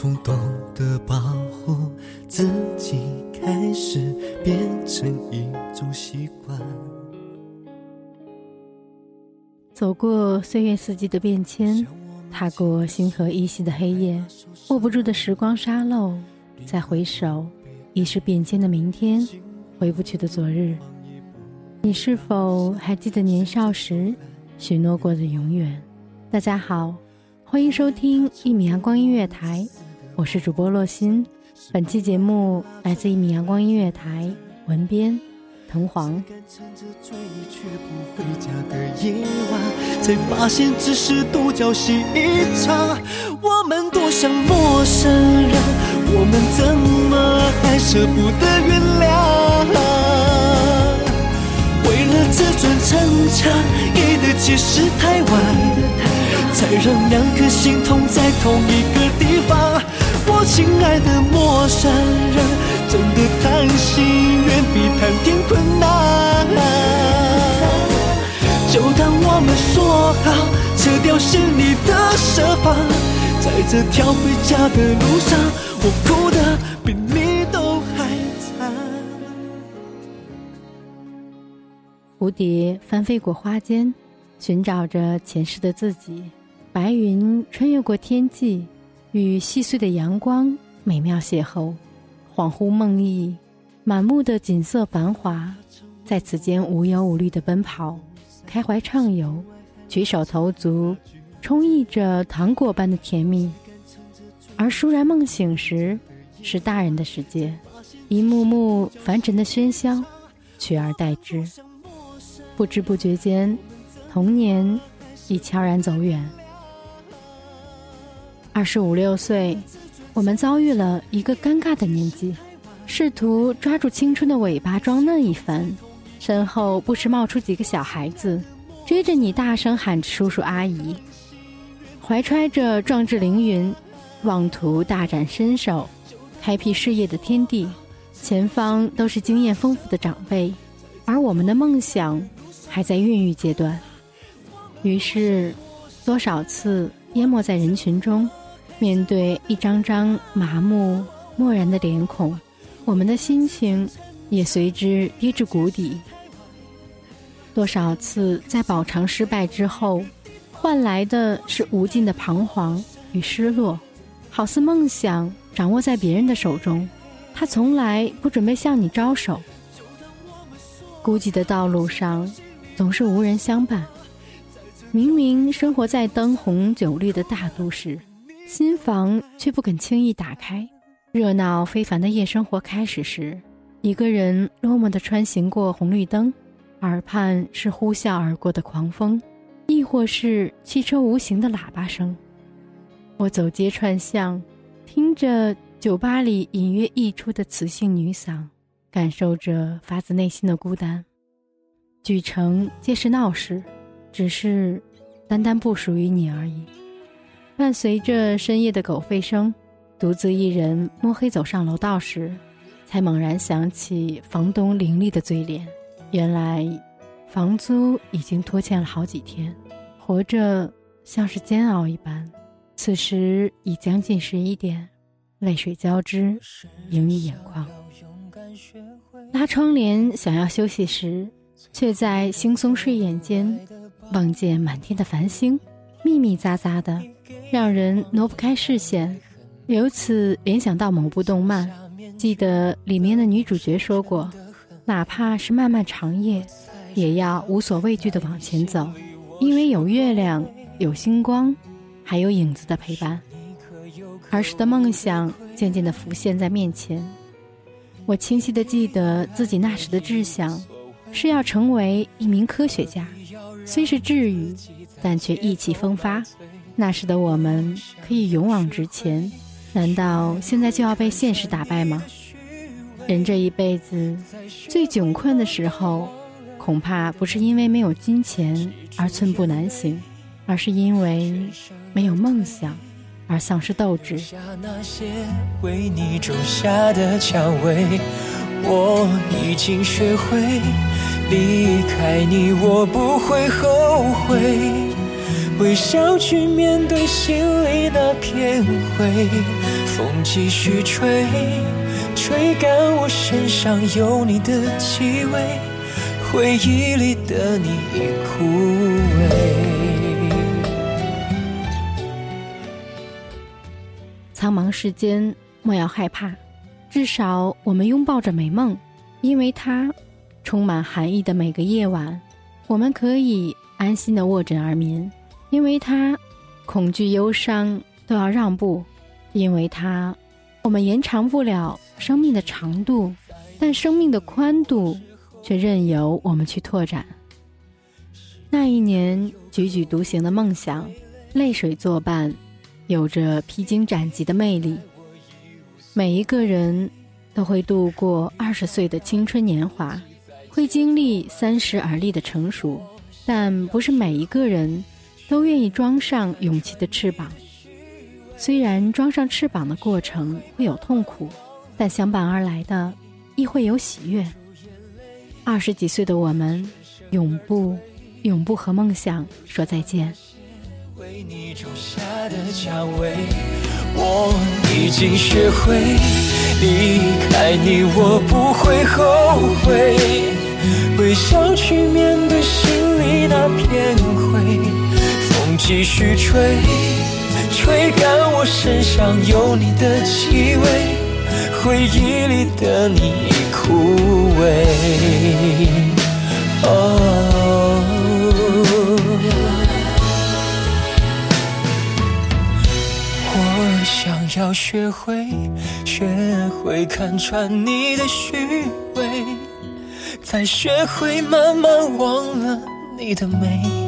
从懂得保护自己，开始变成一种习惯。走过岁月四季的变迁，踏过星河依稀的黑夜，握不住的时光沙漏，再回首，已是变迁的明天，回不去的昨日。你是否还记得年少时许诺过的永远？大家好，欢迎收听一米阳光音乐台，我是主播洛心。本期节目来自一米阳光音乐台，文编藤黄。敢撑着追却不回家的夜晚，才发现只是独角戏一场。我们多像陌生人，我们怎么还舍不得原谅？为了自尊逞强，给的解释太晚，才让两颗心痛在同一个。亲爱的陌生人，真的谈心远比谈天困难。就当我们说好，撤掉心里的设防，在这条回家的路上，我哭的比你都还惨。蝴蝶翻飞过花间，寻找着前世的自己。白云穿越过天际，与细碎的阳光美妙邂逅，恍惚梦呓，满目的景色繁华，在此间无忧无虑的奔跑，开怀畅游，举手投足，充溢着糖果般的甜蜜。而倏然梦醒时，是大人的世界，一幕幕凡尘的喧嚣，取而代之。不知不觉间，童年已悄然走远。二十五六岁，我们遭遇了一个尴尬的年纪，试图抓住青春的尾巴装嫩一番，身后不时冒出几个小孩子，追着你大声喊着叔叔阿姨，怀揣着壮志凌云，妄图大展身手，开辟事业的天地。前方都是经验丰富的长辈，而我们的梦想还在孕育阶段。于是，多少次淹没在人群中，面对一张张麻木漠然的脸孔，我们的心情也随之跌至谷底。多少次在饱尝失败之后，换来的是无尽的彷徨与失落，好似梦想掌握在别人的手中，他从来不准备向你招手。孤寂的道路上，总是无人相伴。明明生活在灯红酒绿的大都市，新房却不肯轻易打开。热闹非凡的夜生活开始时，一个人落寞地穿行过红绿灯，耳畔是呼啸而过的狂风，亦或是汽车无形的喇叭声。我走街串巷，听着酒吧里隐约溢出的磁性女嗓，感受着发自内心的孤单。举城皆是闹市，只是单单不属于你而已。伴随着深夜的狗吠声，独自一人摸黑走上楼道时，才猛然想起房东凌厉的嘴脸。原来，房租已经拖欠了好几天，活着像是煎熬一般。此时已将近十一点，泪水交织，盈于眼眶。拉窗帘想要休息时，却在惺忪睡眼间，望见满天的繁星，密密匝匝的，让人挪不开视线。由此联想到某部动漫，记得里面的女主角说过。哪怕是漫漫长夜，也要无所畏惧地往前走，因为有月亮，有星光，还有影子的陪伴。儿时的梦想渐渐地浮现在面前，我清晰地记得自己那时的志向，是要成为一名科学家。虽是志语，但却意气风发。那时的我们可以勇往直前，难道现在就要被现实打败吗？人这一辈子最窘困的时候，恐怕不是因为没有金钱而寸步难行，而是因为没有梦想而丧失斗志。为你种下的蔷薇，我已经学会离开你，我不会后悔，微笑去面对心里那片灰，风继续吹。吹干我身上有你的气味，回忆里的你已枯萎。苍茫世间，莫要害怕，至少我们拥抱着美梦，因为它充满寒意的每个夜晚，我们可以安心的卧枕而眠，因为他恐惧忧伤都要让步，因为他我们延长不了。生命的长度，但生命的宽度却任由我们去拓展。那一年，踽踽独行的梦想，泪水作伴，有着披荆斩棘的魅力。每一个人都会度过二十岁的青春年华，会经历三十而立的成熟，但不是每一个人都愿意装上勇气的翅膀。虽然装上翅膀的过程会有痛苦。但相伴而来的，亦会有喜悦。二十几岁的我们，永不、永不和梦想说再见。为你种下的蔷薇，我已经学会离开你，我不会后悔。微笑去面对心里那片灰，继续吹，吹干我身上有你的气味。回忆里的你已枯萎。我想要学会，学会看穿你的虚伪，再学会慢慢忘了你的美，